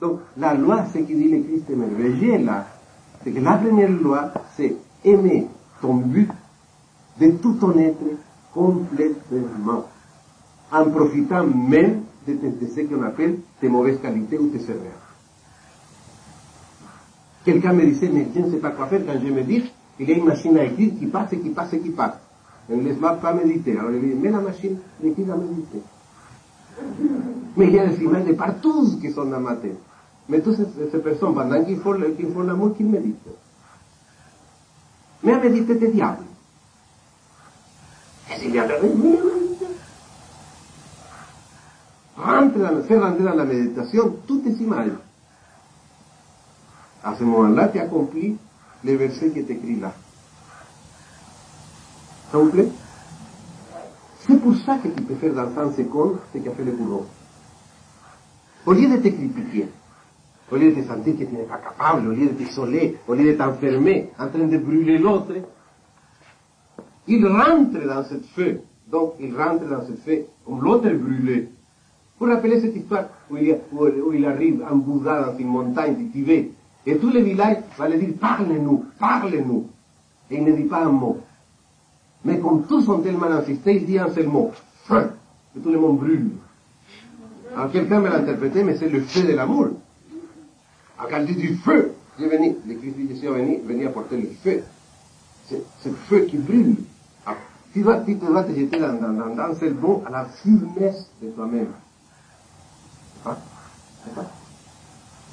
Donc, la loi, ce qui dit le Christ merveilleux là, c'est que la première loi, c'est aimer ton but de tout ton être complètement, en profitant même de, ce qu'on appelle tes mauvaises qualités ou tes erreurs. Quelqu'un me disait, mais je ne sais pas quoi faire quand je me dis, il y a une machine à écrire qui passe, qui passe, qui passe. On ne laisse pas méditer. Alors il dit, mais la machine d'écrire à méditer. Mais il y a des images de partout qui sont dans ma tête. Mais toutes ces, ces personnes, pendant qu'ils font, qu'ils font l'amour, qu'ils méditent. Mais à méditer des diables. Et s'il y a de rentre dans, fais rentrer dans la méditation toutes ces images. À ce moment-là, tu accomplis les versets qui est écrit là. Ça vous plaît C'est pour ça que tu peux faire dans 100 secondes ce qu'a fait le bourreau. Au lieu de te critiquer, au lieu de te sentir que tu n'es pas capable, au lieu de t'isoler, au lieu de t'enfermer en train de brûler l'autre, il rentre dans ce feu. Donc, il rentre dans ce feu comme l'autre brûlé. Vous rappelez cette histoire où il, arrive en Bouddha dans une montagne du Tibet et tous les villages vont lui dire parle-nous, parle-nous. Et il ne dit pas un mot. Mais comme tous sont tellement insistés, il dit un seul mot, feu. Et tout le monde brûle. Alors quelqu'un me l'a interprété, mais c'est le feu de l'amour. Alors quand dit du feu, j'ai venu, le Christ Jésus est venu, venu apporter le feu. C'est ce feu qui brûle. Tu, vas, tu te jeter dans, dans, dans, dans ce bon à la fumesse de toi-même. Hein?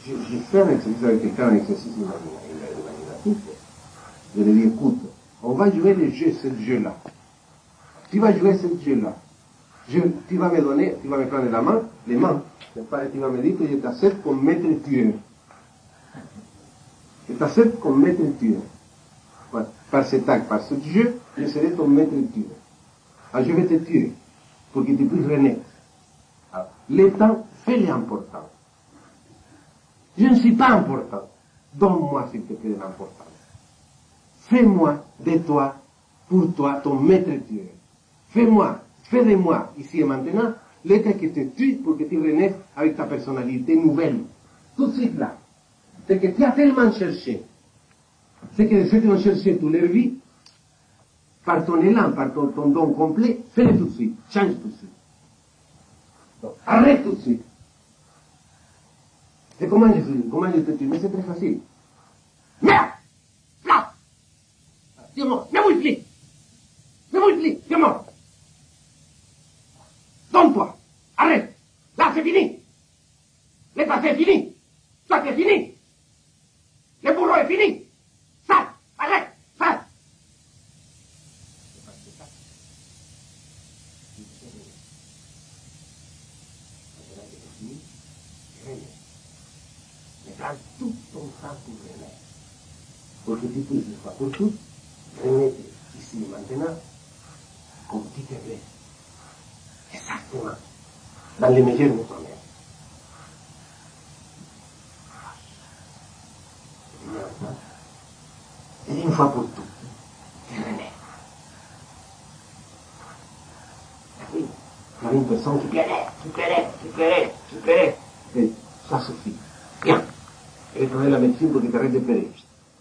Je, je, fais un exercice avec quelqu'un, un exercice imaginatif. Je lui dis, écoute, on va jouer le jeu, ce jeu-là. Tu vas jouer ce jeu-là. Tu vas me donner, tu vas me prendre la main, les mains. Tu vas me dire que je t'accepte comme maître tueur. Je t'accepte comme maître tueur. Par cet acte, par ce jeu, je serai ton maître tueur. Alors je vais te tuer pour que tu puisses renaître. Alors, le temps, fais-le important. Je ne suis pas important. Donne-moi, s'il te plaît, l'importance. Fais-moi de toi, pour toi, ton maître tueur. Fais-moi, fais de moi, ici et maintenant, l'être qui te tue pour que tu renaisses avec ta personnalité nouvelle. Tout de suite là. C'est que tu as tellement cherché. C'est que ceux qui ont cherché toute leur vie, par ton élan, par ton, don complet, fais-le tout de suite. Change tout de suite. Donc, arrête tout de suite. Et comment je, comment je te tue Mais c'est très facile. Merde Dieu mort Mais où il plie Mais où il plie Dieu mort Donne-toi Arrête Là, c'est fini Le passé est fini Toi, c'est fini Le boulot est fini. Ça Arrête. Ça Prends tout ton temps pour renaître. Pour que tu puisses, une fois pour toutes, renaître ici maintenant, comme tu te veux. Exactement. Dans les meilleurs de toi-même. Et une fois pour toutes, tu renais. Oui, il y avait une personne qui pleurait, qui pleurait, qui pleurait, qui pleurait. Et ça suffit. Bien. Et prenez la médecine pour arrêtes de pleurer.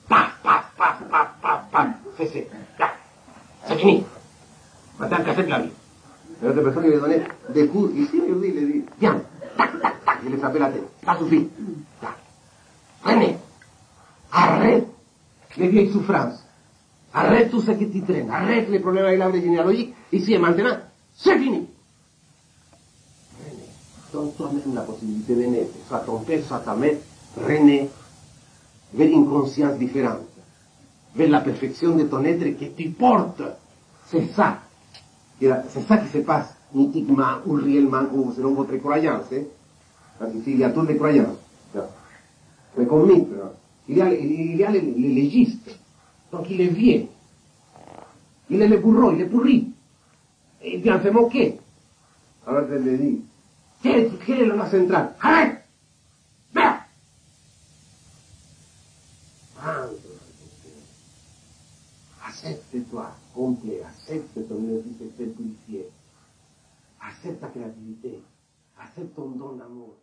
Paf, paf, paf, paf, paf, paf. Cessez. Là. C'est fini. Maintenant, cassez de la vie. Et l'autre personne lui a donné des coups ici, il lui il dit, viens, tac, tac, tac, il lui frappé la tête. Ça suffit. Là. Prenez. Arrête les vieilles souffrances. Arrête tout ce qui t'y traîne. Arrête les problèmes avec l'arbre généalogique. Ici et maintenant, c'est fini. Prenez. Donne toi-même la possibilité de naître. Soit ton père, soit ta mère. René, vers une conscience différente, vers la perfection de ton être que tu portes. C'est ça. C'est ça qui se passe mythiquement ou réellement ou selon votre croyance. Hein? Parce qu'ici, il y a toutes les croyances. Mais comme mythe, il y a, il y a les, les légistes. Donc il est vieux. Il est le bourreau, il est pourri. Et il vient se moquer. Alors je lui dis, quelle est la loi centrale Arrête accepte-toi complet, accepte ton identité, accepte ta créativité, accepte ton don d'amour.